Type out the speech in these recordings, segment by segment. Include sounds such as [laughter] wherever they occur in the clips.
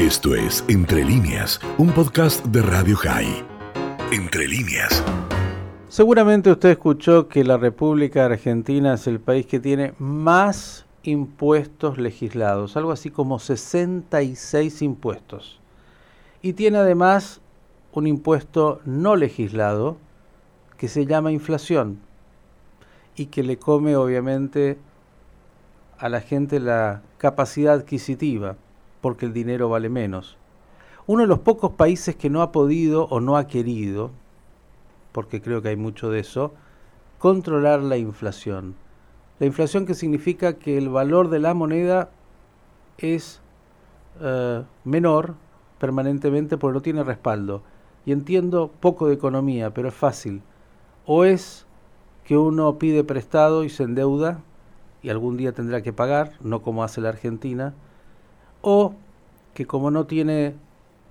Esto es Entre líneas, un podcast de Radio High. Entre líneas. Seguramente usted escuchó que la República Argentina es el país que tiene más impuestos legislados, algo así como 66 impuestos. Y tiene además un impuesto no legislado que se llama inflación y que le come obviamente a la gente la capacidad adquisitiva porque el dinero vale menos. Uno de los pocos países que no ha podido o no ha querido, porque creo que hay mucho de eso, controlar la inflación. La inflación que significa que el valor de la moneda es eh, menor permanentemente porque no tiene respaldo. Y entiendo poco de economía, pero es fácil. O es que uno pide prestado y se endeuda y algún día tendrá que pagar, no como hace la Argentina, o que como no tiene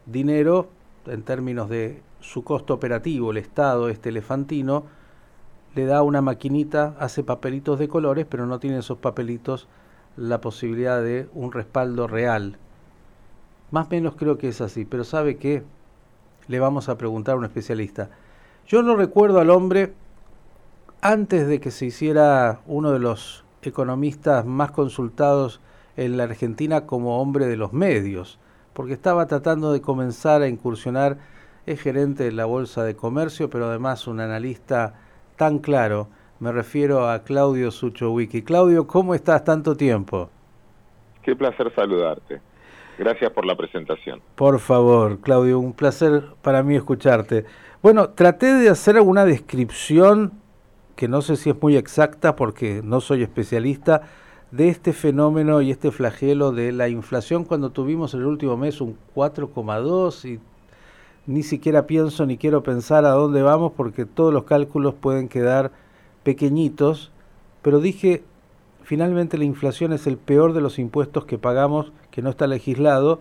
dinero en términos de su costo operativo, el Estado, este elefantino, le da una maquinita, hace papelitos de colores, pero no tiene esos papelitos la posibilidad de un respaldo real. Más o menos creo que es así, pero ¿sabe qué? Le vamos a preguntar a un especialista. Yo no recuerdo al hombre antes de que se hiciera uno de los economistas más consultados en la Argentina como hombre de los medios, porque estaba tratando de comenzar a incursionar, es gerente de la Bolsa de Comercio, pero además un analista tan claro. Me refiero a Claudio Suchowiki. Claudio, ¿cómo estás tanto tiempo? Qué placer saludarte. Gracias por la presentación. Por favor, Claudio, un placer para mí escucharte. Bueno, traté de hacer alguna descripción que no sé si es muy exacta porque no soy especialista, de este fenómeno y este flagelo de la inflación cuando tuvimos el último mes un 4,2 y ni siquiera pienso ni quiero pensar a dónde vamos porque todos los cálculos pueden quedar pequeñitos, pero dije, finalmente la inflación es el peor de los impuestos que pagamos, que no está legislado,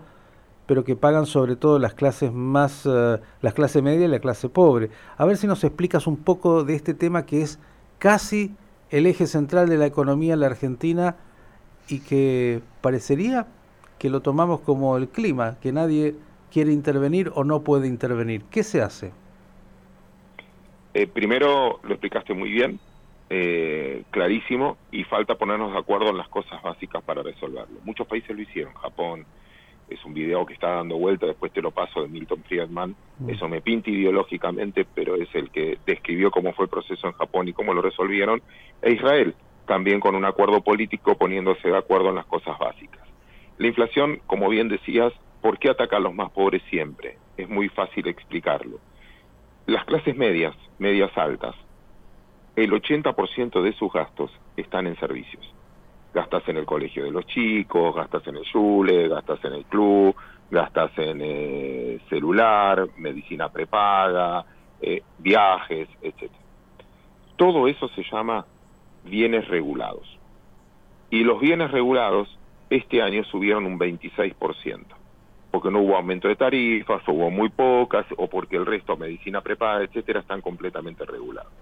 pero que pagan sobre todo las clases más, uh, la clase media y la clase pobre. A ver si nos explicas un poco de este tema que es casi el eje central de la economía en la Argentina y que parecería que lo tomamos como el clima, que nadie quiere intervenir o no puede intervenir. ¿Qué se hace? Eh, primero lo explicaste muy bien, eh, clarísimo, y falta ponernos de acuerdo en las cosas básicas para resolverlo. Muchos países lo hicieron, Japón, es un video que está dando vuelta, después te lo paso de Milton Friedman, mm. eso me pinta ideológicamente, pero es el que describió cómo fue el proceso en Japón y cómo lo resolvieron, e Israel, también con un acuerdo político poniéndose de acuerdo en las cosas básicas. La inflación, como bien decías, ¿por qué ataca a los más pobres siempre? Es muy fácil explicarlo. Las clases medias, medias altas, el 80% de sus gastos están en servicios gastas en el colegio de los chicos, gastas en el Yule, gastas en el club, gastas en eh, celular, medicina prepaga, eh, viajes, etc. Todo eso se llama bienes regulados. Y los bienes regulados este año subieron un 26%, porque no hubo aumento de tarifas, o hubo muy pocas, o porque el resto, medicina prepaga, etcétera, están completamente regulados.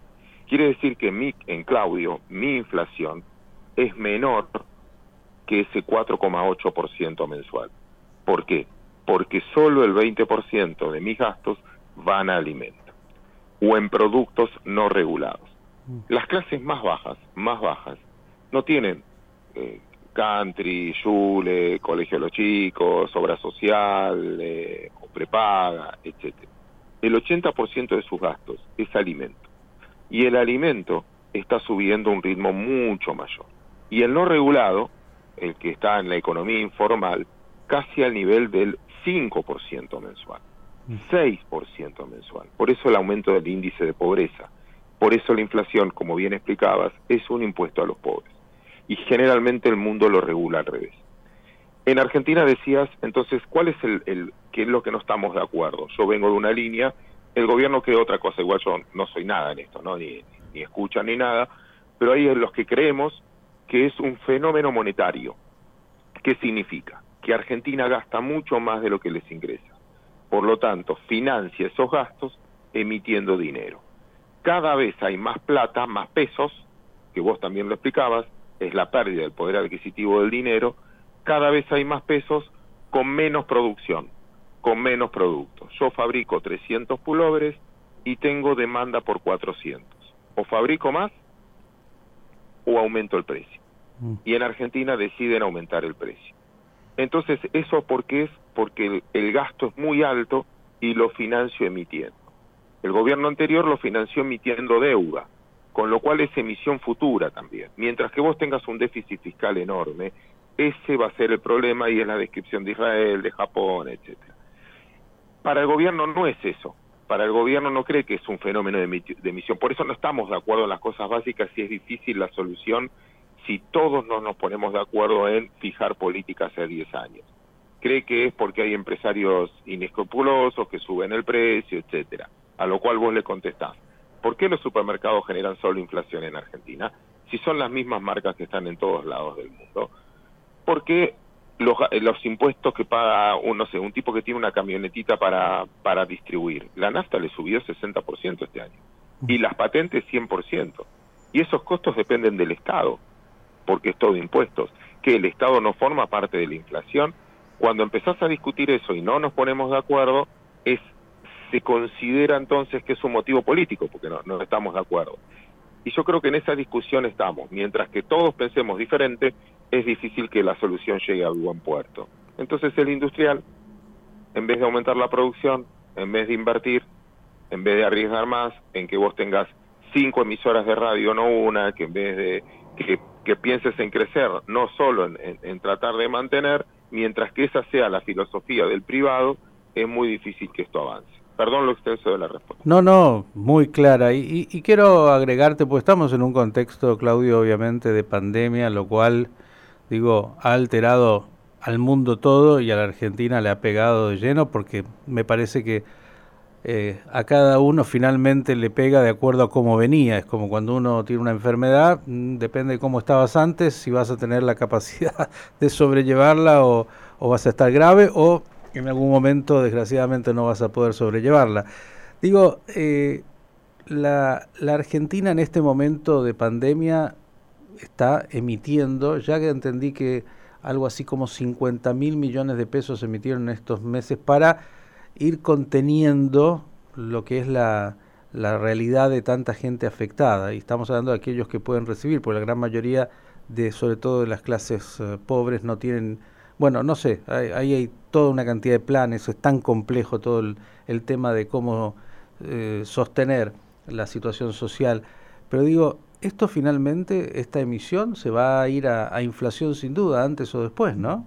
Quiere decir que mi, en Claudio, mi inflación es menor que ese 4,8% mensual. ¿Por qué? Porque solo el 20% de mis gastos van a alimentos o en productos no regulados. Mm. Las clases más bajas, más bajas, no tienen eh, country, Yule, colegio de los chicos, obra social, eh, o prepaga, etc. El 80% de sus gastos es alimento. Y el alimento está subiendo a un ritmo mucho mayor y el no regulado, el que está en la economía informal, casi al nivel del 5% mensual, 6% mensual. Por eso el aumento del índice de pobreza. Por eso la inflación, como bien explicabas, es un impuesto a los pobres. Y generalmente el mundo lo regula al revés. En Argentina decías, entonces, ¿cuál es el, el qué es lo que no estamos de acuerdo? Yo vengo de una línea, el gobierno cree otra cosa, igual yo no soy nada en esto, ¿no? Ni, ni escucha ni nada, pero ahí es los que creemos que es un fenómeno monetario. ¿Qué significa? Que Argentina gasta mucho más de lo que les ingresa. Por lo tanto, financia esos gastos emitiendo dinero. Cada vez hay más plata, más pesos, que vos también lo explicabas, es la pérdida del poder adquisitivo del dinero, cada vez hay más pesos con menos producción, con menos productos. Yo fabrico 300 pulóveres y tengo demanda por 400. O fabrico más o aumento el precio. Mm. Y en Argentina deciden aumentar el precio. Entonces, ¿eso por qué es? Porque el, gasto es muy alto y lo financio emitiendo. El gobierno anterior lo financió emitiendo deuda, con lo cual es emisión futura también. Mientras que vos tengas un déficit fiscal enorme, ese va a ser el problema y es la descripción de Israel, de Japón, etcétera. Para el gobierno no es eso. Para el gobierno no cree que es un fenómeno de, emisión. Por eso no estamos de acuerdo en las cosas básicas y es difícil la solución si todos no nos ponemos de acuerdo en fijar políticas hace 10 años. Cree que es porque hay empresarios inescrupulosos que suben el precio, etcétera. A lo cual vos le contestás, ¿por qué los supermercados generan solo inflación en Argentina? Si son las mismas marcas que están en todos lados del mundo. Porque los, los impuestos que paga un, no sé, un tipo que tiene una camionetita para, para distribuir, la nafta le subió 60% este año y las patentes 100%. Y esos costos dependen del Estado porque es todo impuestos, que el Estado no forma parte de la inflación. Cuando empezás a discutir eso y no nos ponemos de acuerdo, es se considera entonces que es un motivo político, porque no, no estamos de acuerdo. Y yo creo que en esa discusión estamos. Mientras que todos pensemos diferente, es difícil que la solución llegue a buen puerto. Entonces el industrial, en vez de aumentar la producción, en vez de invertir, en vez de arriesgar más, en que vos tengas cinco emisoras de radio, no una, que en vez de que que pienses en crecer, no solo en, tratar de mantener, mientras que esa sea la filosofía del privado, es muy difícil que esto avance. Perdón lo extenso de la respuesta. No, no, muy clara. Y, y, quiero agregarte, pues estamos en un contexto, Claudio, obviamente, de pandemia, lo cual, digo, ha alterado al mundo todo y a la Argentina le ha pegado de lleno, porque me parece que eh, a cada uno finalmente le pega de acuerdo a cómo venía. Es como cuando uno tiene una enfermedad, mm, depende de cómo estabas antes, si vas a tener la capacidad [laughs] de sobrellevarla o, vas a estar grave o en algún momento desgraciadamente no vas a poder sobrellevarla. Digo, eh, la, la Argentina en este momento de pandemia está emitiendo, ya que entendí que algo así como 50 mil millones de pesos se emitieron en estos meses para ir conteniendo lo que es la, la realidad de tanta gente afectada. Y estamos hablando de aquellos que pueden recibir, porque la gran mayoría de, sobre todo de las clases eh, pobres, no tienen, bueno, no sé, ahí hay, toda una cantidad de planes, es tan complejo todo el, tema de cómo eh, sostener la situación social. Pero digo, esto finalmente, esta emisión, se va a ir a inflación sin duda, antes o después, ¿no?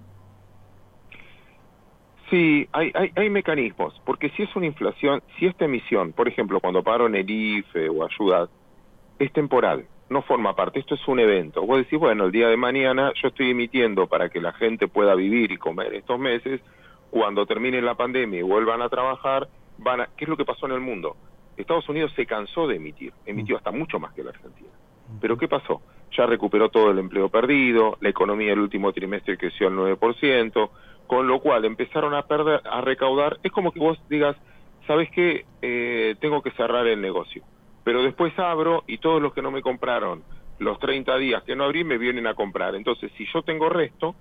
Sí, hay, hay, hay, mecanismos, porque si es una inflación, si esta emisión, por ejemplo, cuando pagaron el IFE o ayuda, es temporal, no forma parte, esto es un evento. Vos decís, bueno, el día de mañana yo estoy emitiendo para que la gente pueda vivir y comer estos meses, cuando termine la pandemia y vuelvan a trabajar, van a... ¿Qué es lo que pasó en el mundo? Estados Unidos se cansó de emitir, emitió hasta mucho más que la Argentina. Pero ¿qué pasó? Ya recuperó todo el empleo perdido, la economía el último trimestre creció al 9%, con lo cual empezaron a perder, a recaudar, es como que vos digas, ¿sabes qué? Eh, tengo que cerrar el negocio, pero después abro y todos los que no me compraron los 30 días que no abrí me vienen a comprar. Entonces, si yo tengo resto,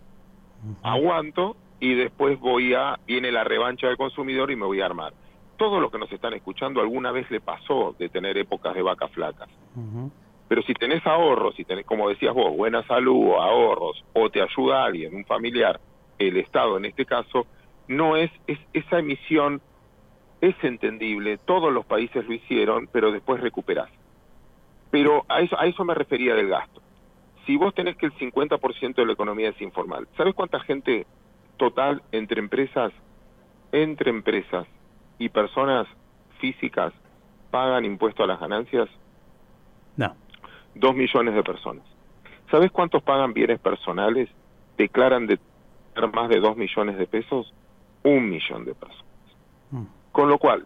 aguanto y después voy a, viene la revancha del consumidor y me voy a armar. Todos los que nos están escuchando alguna vez le pasó de tener épocas de vacas flacas. Pero si tenés ahorros, si tenés, como decías vos, buena salud o ahorros, o te ayuda alguien, un familiar, el Estado en este caso, no es, es esa emisión es entendible, todos los países lo hicieron, pero después recuperás. Pero a eso, a eso me refería del gasto. Si vos tenés que el 50% de la economía es informal, ¿sabes cuánta gente total entre empresas, entre empresas y personas físicas pagan impuesto a las ganancias? No. Dos millones de personas. ¿Sabes cuántos pagan bienes personales? Declaran de más de dos millones de pesos, un millón de personas. Mm. Con lo cual,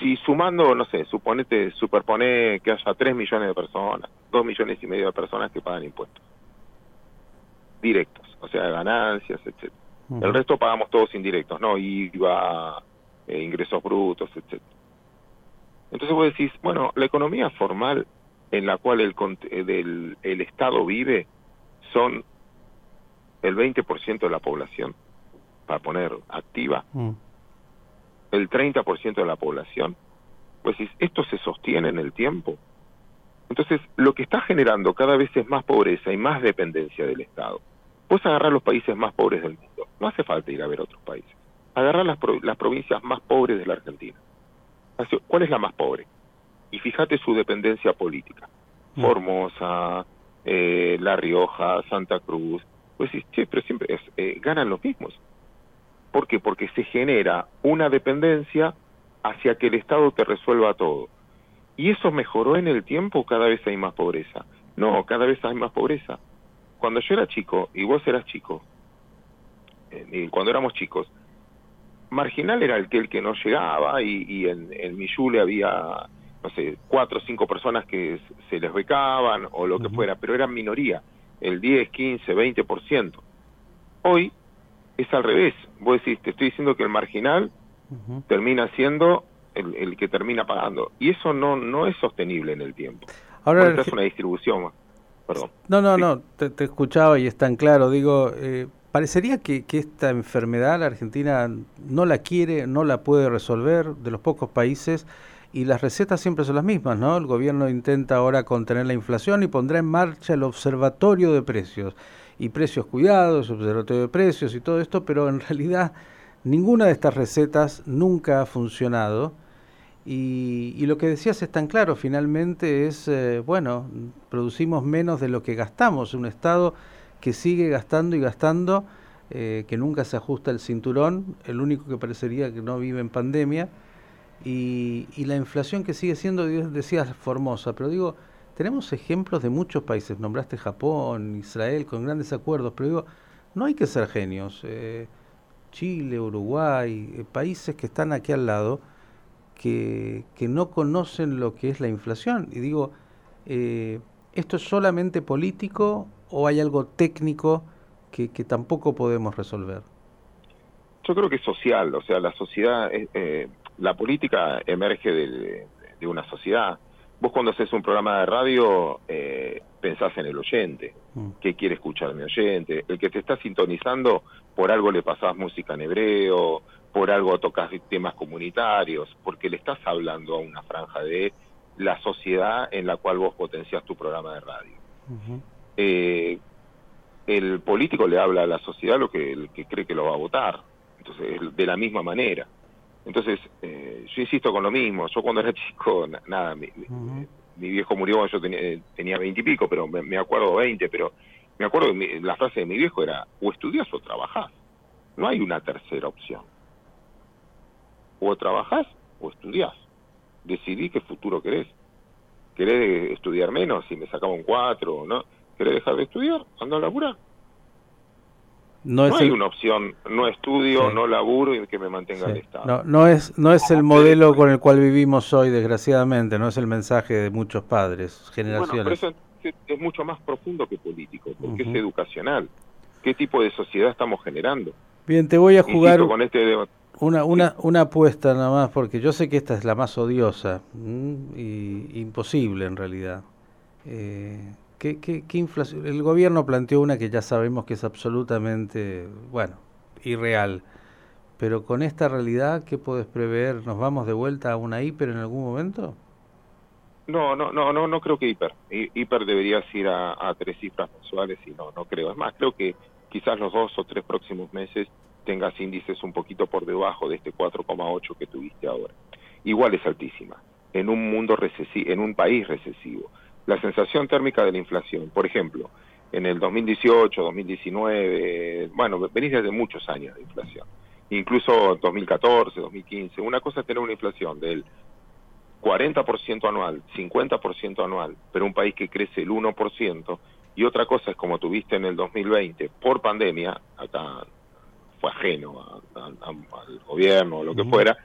si sumando, no sé, suponete, superpone que haya tres millones de personas, dos millones y medio de personas que pagan impuestos directos, o sea, ganancias, etcétera. El resto pagamos todos indirectos, ¿no? IVA, eh, ingresos brutos, etcétera. Entonces vos decís, bueno, la economía formal en la cual el, eh, del, el Estado vive son el 20% de la población. para poner activa, mm. el 30% de la población, pues esto se sostiene en el tiempo. Entonces, lo que está generando cada vez es más pobreza y más dependencia del Estado. Puedes agarrar los países más pobres del mundo. No hace falta ir a ver otros países. Las, las provincias más pobres de la Argentina. ¿Cuál es la más pobre? Y fíjate su dependencia política. Mm. Formosa, eh, La Rioja, Santa Cruz. Pues sí, pero siempre eh, ganan los mismos. ¿Por qué? Porque se genera una dependencia hacia que el Estado te resuelva todo. ¿Y eso mejoró en el tiempo cada vez hay más pobreza? No, cada vez hay más pobreza. Cuando yo era chico, y vos eras chico, eh, cuando éramos chicos, marginal era el que el que no llegaba y, en, en Miyule había, no sé, cuatro o cinco personas que se les becaban o lo que fuera, pero eran minoría, el 10, 15, 20%. Hoy es al revés. Vos decís, te estoy diciendo que el marginal termina siendo el, que termina pagando. Y eso no, no es sostenible en el tiempo. Ahora es una distribución. Perdón. No, no, no, te, escuchaba y es tan claro. Digo, eh, parecería que, esta enfermedad la Argentina no la quiere, no la puede resolver, de los pocos países, y las recetas siempre son las mismas, ¿no? El gobierno intenta ahora contener la inflación y pondrá en marcha el observatorio de precios, y precios cuidados, observatorio de precios y todo esto, pero en [laughs] realidad ninguna de estas recetas nunca ha funcionado y, lo que decías es tan claro, finalmente es, eh, bueno, producimos menos de lo que gastamos, un Estado que sigue gastando y gastando, eh, que nunca se ajusta el cinturón, el único que parecería que no vive en pandemia, y, la inflación que sigue siendo, decías, formosa, pero digo, tenemos ejemplos de muchos países, nombraste Japón, Israel, con grandes acuerdos, pero digo, no hay que ser genios. Eh, Chile, Uruguay, países que están aquí al lado, que, no conocen lo que es la inflación. Y digo, eh, ¿esto es solamente político o hay algo técnico que, tampoco podemos resolver? Yo creo que es social, o sea, la sociedad, eh, la política emerge de, una sociedad. Vos cuando haces un programa de radio eh, pensás en el oyente, mm. qué quiere escuchar mi oyente, el que te está sintonizando, por algo le pasás música en hebreo, por algo tocas temas comunitarios, porque le estás hablando a una franja de la sociedad en la cual vos potencias tu programa de radio. Eh, el político le habla a la sociedad lo que, el que cree que lo va a votar, entonces de la misma manera. Entonces, eh, yo insisto con lo mismo, yo cuando era [laughs] chico, nada, mi, viejo murió cuando yo tenía, tenía 20 y pico, pero me, acuerdo 20, pero me acuerdo que la frase de mi viejo era, o estudias o trabajás, no hay una tercera opción o trabajás o estudiás. Decidí qué futuro querés. ¿Querés estudiar menos si me sacaba un 4? ¿no? ¿Querés dejar de estudiar? Anda a laburar. No, es hay una opción, no estudio, no laburo y que me mantenga el Estado. No, no es, no es el modelo con el cual vivimos hoy, desgraciadamente, no es el mensaje de muchos padres, generaciones. Bueno, pero eso es, mucho más profundo que político, porque es educacional. ¿Qué tipo de sociedad estamos generando? Bien, te voy a jugar... con este una, una, una apuesta nada más, porque yo sé que esta es la más odiosa y imposible en realidad. Eh, ¿qué, qué, inflación? El gobierno planteó una que ya sabemos que es absolutamente, bueno, irreal. Pero con esta realidad, ¿qué puedes prever? ¿Nos vamos de vuelta a una hiper en algún momento? No, no, no, no, no creo que hiper. Hiper deberías ir a, a tres cifras mensuales y no, no creo. Es más, creo que quizás los dos o tres próximos meses tengas índices un poquito por debajo de este 4,8 que tuviste ahora. Igual es altísima. En un mundo recesivo, en un país recesivo. La sensación térmica de la inflación, por ejemplo, en el 2018, 2019, bueno, venís desde muchos años de inflación. Incluso 2014, 2015. Una cosa es tener una inflación del 40% anual, 50% anual, pero un país que crece el 1%, y otra cosa es como tuviste en el 2020 por pandemia, acá ajeno al gobierno o lo que fuera,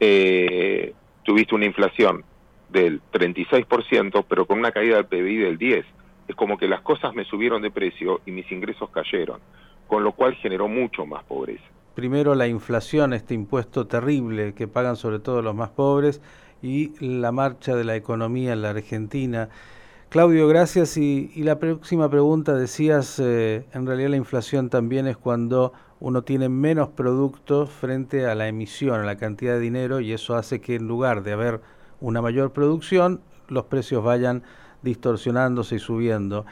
eh, tuviste una inflación del 36%, pero con una caída del PBI del 10%. Es como que las cosas me subieron de precio y mis ingresos cayeron, con lo cual generó mucho más pobreza. Primero la inflación, este impuesto terrible que pagan sobre todo los más pobres, y la marcha de la economía en la Argentina Claudio, gracias. Y, la próxima pregunta, decías, eh, en realidad la inflación también es cuando uno tiene menos productos frente a la emisión, a la cantidad de dinero, y eso hace que en lugar de haber una mayor producción, los precios vayan distorsionándose y subiendo.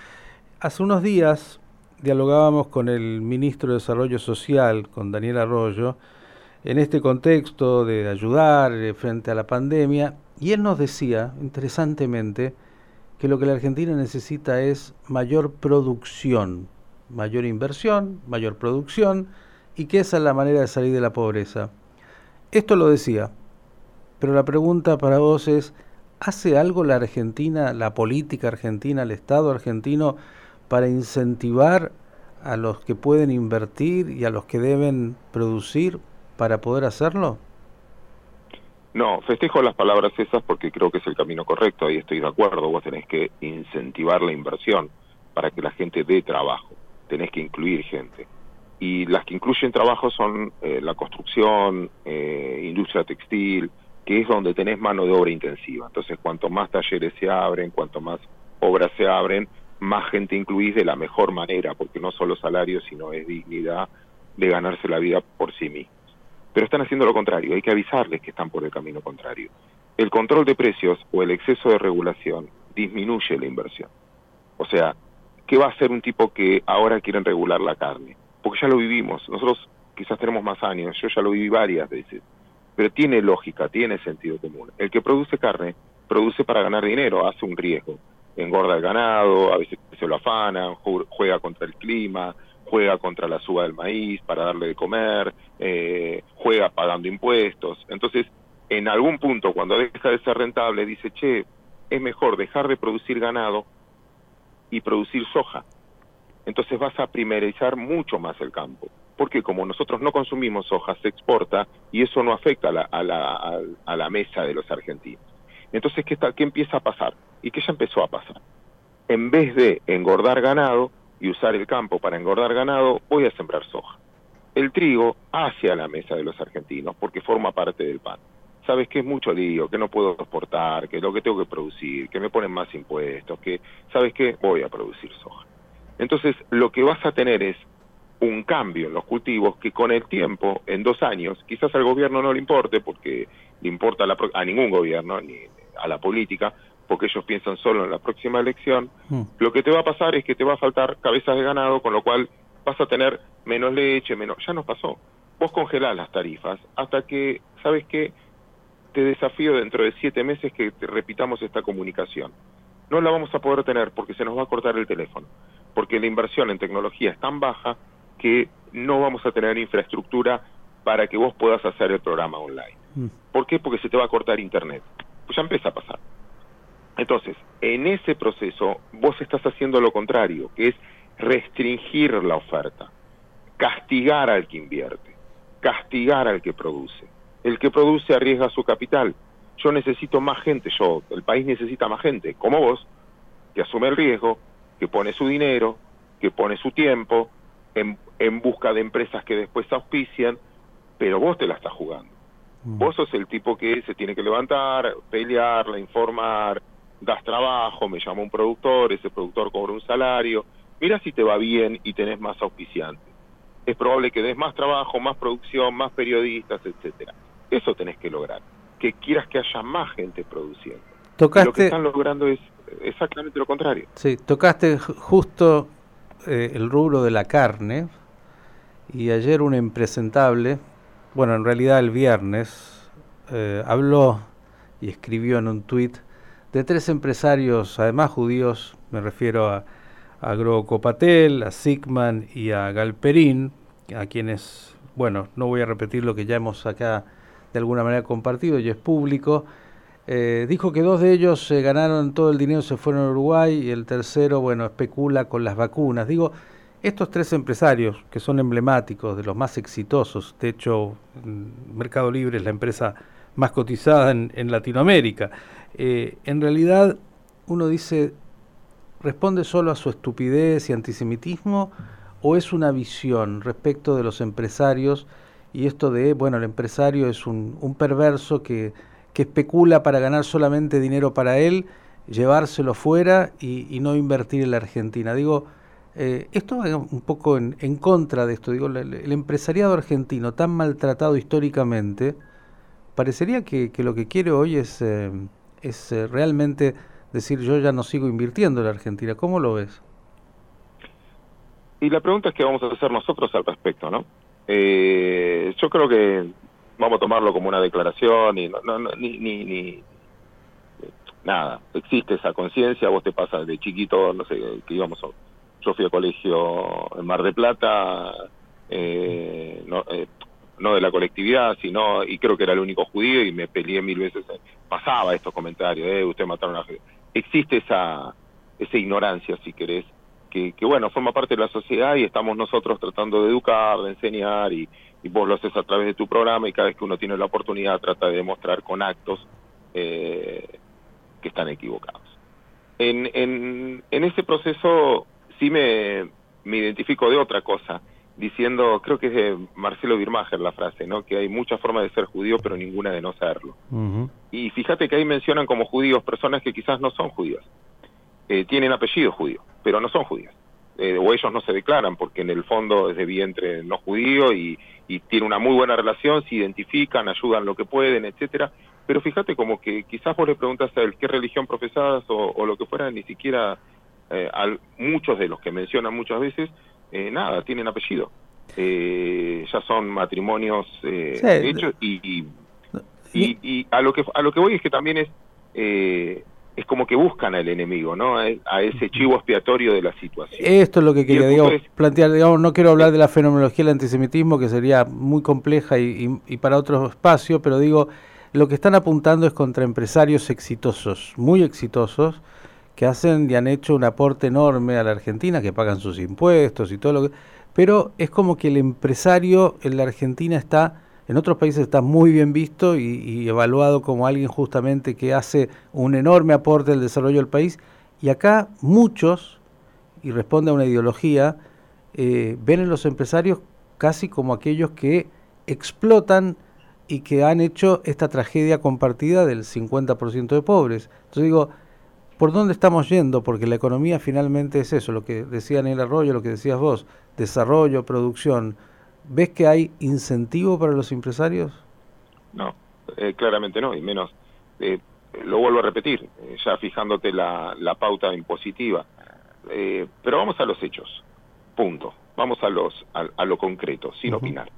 Hace unos días dialogábamos con el ministro de Desarrollo Social, con Daniel Arroyo, en este contexto de ayudar eh, frente a la pandemia, y él nos decía, interesantemente, que lo que la Argentina necesita es mayor producción, mayor inversión, mayor producción, y que esa es la manera de salir de la pobreza. Esto lo decía, pero la pregunta para vos es, ¿hace algo la Argentina, la política argentina, el Estado argentino, para incentivar a los que pueden invertir y a los que deben producir para poder hacerlo? No, festejo las palabras esas porque creo que es el camino correcto, ahí estoy de acuerdo, vos tenés que incentivar la inversión para que la gente dé trabajo, tenés que incluir gente. Y las que incluyen trabajo son eh, la construcción, eh, industria textil, que es donde tenés mano de obra intensiva. Entonces, cuanto más talleres se abren, cuanto más obras se abren, más gente incluís de la mejor manera, porque no solo salario, sino es dignidad de ganarse la vida por sí mismos. Pero están haciendo lo contrario, hay que avisarles que están por el camino contrario. El control de precios o el exceso de regulación disminuye la inversión. O sea, ¿qué va a hacer un tipo que ahora quieren regular la carne? Porque ya lo vivimos, nosotros quizás tenemos más años, yo ya lo viví varias veces pero tiene lógica, tiene sentido común. El que produce carne, produce para ganar dinero, hace un riesgo. Engorda el ganado, a veces se lo afana, juega contra el clima, juega contra la suba del maíz para darle de comer, eh, juega pagando impuestos. Entonces, en algún punto, cuando deja de ser rentable, dice, che, es mejor dejar de producir ganado y producir soja. Entonces vas a primerizar mucho más el campo porque como nosotros no consumimos soja, se exporta y eso no afecta a la, mesa de los argentinos. Entonces, ¿qué, está, ¿qué empieza a pasar? Y que ya empezó a pasar. En vez de engordar ganado y usar el campo para engordar ganado, voy a sembrar soja. El trigo hacia la mesa de los argentinos porque forma parte del pan. Sabes que es mucho lío, que no puedo exportar, que lo que tengo que producir, que me ponen más impuestos, que, ¿sabes qué? Voy a producir soja. Entonces, lo que vas a tener es un cambio en los cultivos que con el tiempo, en dos años, quizás al gobierno no le importe, porque le importa a, ningún gobierno, ni a la política, porque ellos piensan solo en la próxima elección, mm. lo que te va a pasar es que te va a faltar cabezas de ganado, con lo cual vas a tener menos leche, menos... Ya nos pasó. Vos congelás las tarifas hasta que, ¿sabes qué? Te desafío dentro de siete meses que repitamos esta comunicación. No la vamos a poder tener porque se nos va a cortar el teléfono, porque la inversión en tecnología es tan baja que no vamos a tener infraestructura para que vos puedas hacer el programa online. Mm. ¿Por qué? Porque se te va a cortar internet. Pues ya empieza a pasar. Entonces, en ese proceso vos estás haciendo lo contrario, que es restringir la oferta, castigar al que invierte, castigar al que produce. El que produce arriesga su capital. Yo necesito más gente, yo, el país necesita más gente, como vos, que asume el riesgo, que pone su dinero, que pone su tiempo, en, en busca de empresas que después auspician, pero vos te la estás jugando. Mm. Vos sos el tipo que se tiene que levantar, pelearla, informar, das trabajo, me llama un productor, ese productor cobra un salario, mira si te va bien y tenés más auspiciantes. Es probable que des más trabajo, más producción, más periodistas, etcétera. Eso tenés que lograr, que quieras que haya más gente produciendo. Lo que están logrando es exactamente lo contrario. Sí, tocaste justo eh, el rubro de la carne y ayer un impresentable, bueno, en realidad el viernes, eh, habló y escribió en un tuit de tres empresarios, además judíos, me refiero a, a Grocopatel, a Sigman y a Galperín, a quienes, bueno, no voy a repetir lo que ya hemos acá de alguna manera compartido y es público, eh, dijo que dos de ellos se ganaron todo el dinero, se fueron a Uruguay y el tercero, bueno, especula con las vacunas. Digo, estos tres empresarios que son emblemáticos, de los más exitosos, de hecho, Mercado Libre es la empresa más cotizada en, Latinoamérica, eh, en realidad uno dice, ¿responde solo a su estupidez y antisemitismo o es una visión respecto de los empresarios y esto de, bueno, el empresario es un perverso que que especula para ganar solamente dinero para él llevárselo fuera y, no invertir en la Argentina. Digo, eh, esto va un poco en, contra de esto. Digo, el, empresariado argentino, tan maltratado históricamente, parecería que, lo que quiere hoy es, eh, es eh, realmente decir yo ya no sigo invirtiendo en la Argentina. ¿Cómo lo ves? Y la pregunta es qué vamos a hacer nosotros al respecto, ¿no? Yo creo que vamos a tomarlo como una declaración y no, ni, ni, ni, nada, existe esa conciencia, vos te pasas de chiquito, no sé, que íbamos, yo fui a colegio en Mar de Plata, eh, no, eh, no de la colectividad, sino, y creo que era el único judío y me peleé mil veces, pasaba estos comentarios, eh, usted mataron a Existe esa, esa ignorancia, si querés, que, bueno, forma parte de la sociedad y estamos nosotros tratando de educar, de enseñar y, vos lo haces a través de tu programa y cada vez que uno tiene la oportunidad trata de demostrar con actos eh, que están equivocados. En, en, en ese proceso sí me, me identifico de otra cosa, diciendo, creo que es de Marcelo Birmacher la frase, ¿no? que hay muchas formas de ser judío pero ninguna de no serlo. Y fíjate que ahí mencionan como judíos personas que quizás no son judíos, eh, tienen apellido judío pero no son judíos. Eh, o ellos no se declaran porque en el fondo es de vientre no judío y, y tiene una muy buena relación, se identifican, ayudan lo que pueden, etcétera. Pero fíjate como que quizás vos le preguntas a él qué religión profesas o, lo que fuera, ni siquiera eh, a muchos de los que mencionan muchas veces, eh, nada, tienen apellido. Eh, ya son matrimonios hechos y y, y, a lo que a lo que voy es que también es es como que buscan al enemigo, ¿no? A ese chivo expiatorio de la situación. Esto es lo que quería plantear, digamos, no quiero hablar de la fenomenología del antisemitismo, que sería muy compleja y, y, para otro espacio, pero digo, lo que están apuntando es contra empresarios exitosos, muy exitosos, que hacen y han hecho un aporte enorme a la Argentina, que pagan sus impuestos y todo lo que... Pero es como que el empresario en la Argentina está en otros países está muy bien visto y, evaluado como alguien justamente que hace un enorme aporte al desarrollo del país. Y acá muchos, y responde a una ideología, eh, ven en los empresarios casi como aquellos que explotan y que han hecho esta tragedia compartida del 50% de pobres. Entonces digo, ¿por dónde estamos yendo? Porque la economía finalmente es eso, lo que decía el Arroyo, lo que decías vos, desarrollo, producción, ¿Ves que hay incentivo para los empresarios? No, eh, claramente no, y menos, eh, lo vuelvo a repetir, eh, ya fijándote la, la pauta impositiva. pero vamos a los hechos, punto. Vamos a, los, a, lo concreto, sin opinar.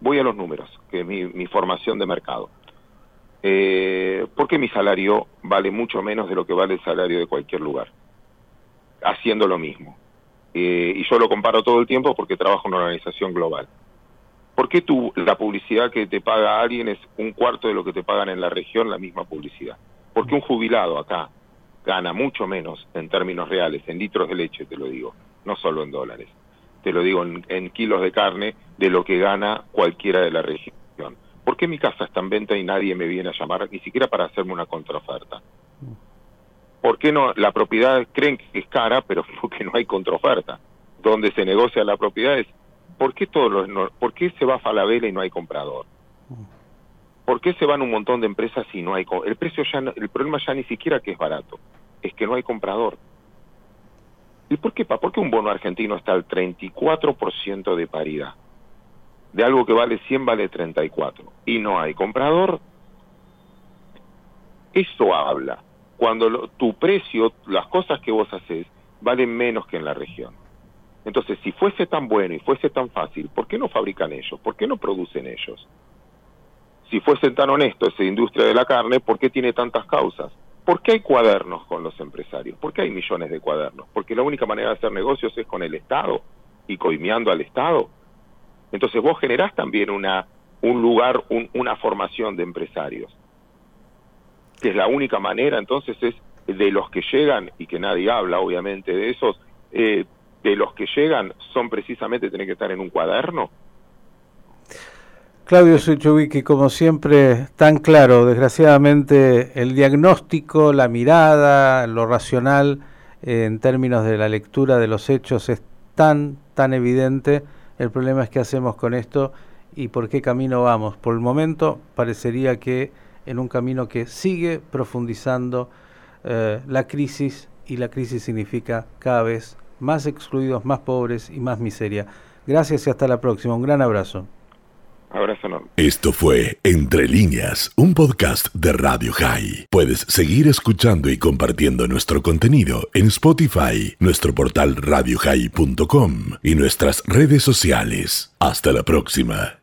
Voy a los números, que es mi, mi formación de mercado. ¿Por qué mi salario vale mucho menos de lo que vale el salario de cualquier lugar? Haciendo lo mismo. y yo lo comparo todo el tiempo porque trabajo en una organización global. ¿Por qué tú, la publicidad que te paga alguien es un cuarto de lo que te pagan en la región la misma publicidad? Porque un jubilado acá gana mucho menos en términos reales, en litros de leche, te lo digo, no solo en dólares, te lo digo en, kilos de carne, de lo que gana cualquiera de la región. ¿Por qué mi casa está en venta y nadie me viene a llamar, ni siquiera para hacerme una contraoferta? ¿Por qué no? La propiedad creen que es cara, pero [laughs] porque no hay contraoferta. Donde se negocia la propiedad es ¿por qué, todos los, ¿por qué se va Falabella y no hay comprador? ¿Por qué se van un montón de empresas y no hay el precio ya el problema ya ni siquiera que es barato, es que no hay comprador. ¿Y por qué? ¿Por qué un bono argentino está al 34% de paridad? De algo que vale 100 vale 34 y no hay comprador. Eso habla cuando tu precio, las cosas que vos haces valen menos que en la región. Entonces, si fuese tan bueno y fuese tan fácil, ¿por qué no fabrican ellos? ¿Por qué no producen ellos? Si fuesen tan honestos esa industria de la carne, ¿por qué tiene tantas causas? ¿Por qué hay cuadernos con los empresarios? ¿Por qué hay millones de cuadernos? Porque la única manera de hacer negocios es con el Estado y coimeando al Estado. Entonces vos generás también una, un lugar, una formación de empresarios. Que es la única manera, entonces, es de los que llegan, y que nadie habla, obviamente, de esos, eh, de los que llegan son precisamente tener que estar en un cuaderno? Claudio Suchovicki, como siempre, tan claro, desgraciadamente el diagnóstico, la mirada, lo racional eh, en términos de la lectura de los hechos es tan, tan evidente. El problema es qué hacemos con esto y por qué camino vamos. Por el momento parecería que en un camino que sigue profundizando eh, la crisis y la crisis significa cada vez más excluidos, más pobres y más miseria. Gracias y hasta la próxima. Un gran abrazo. Abrazo enorme. Esto fue Entre líneas, un podcast de Radio High. Puedes seguir escuchando y compartiendo nuestro contenido en Spotify, nuestro portal radiohigh.com y nuestras redes sociales. Hasta la próxima.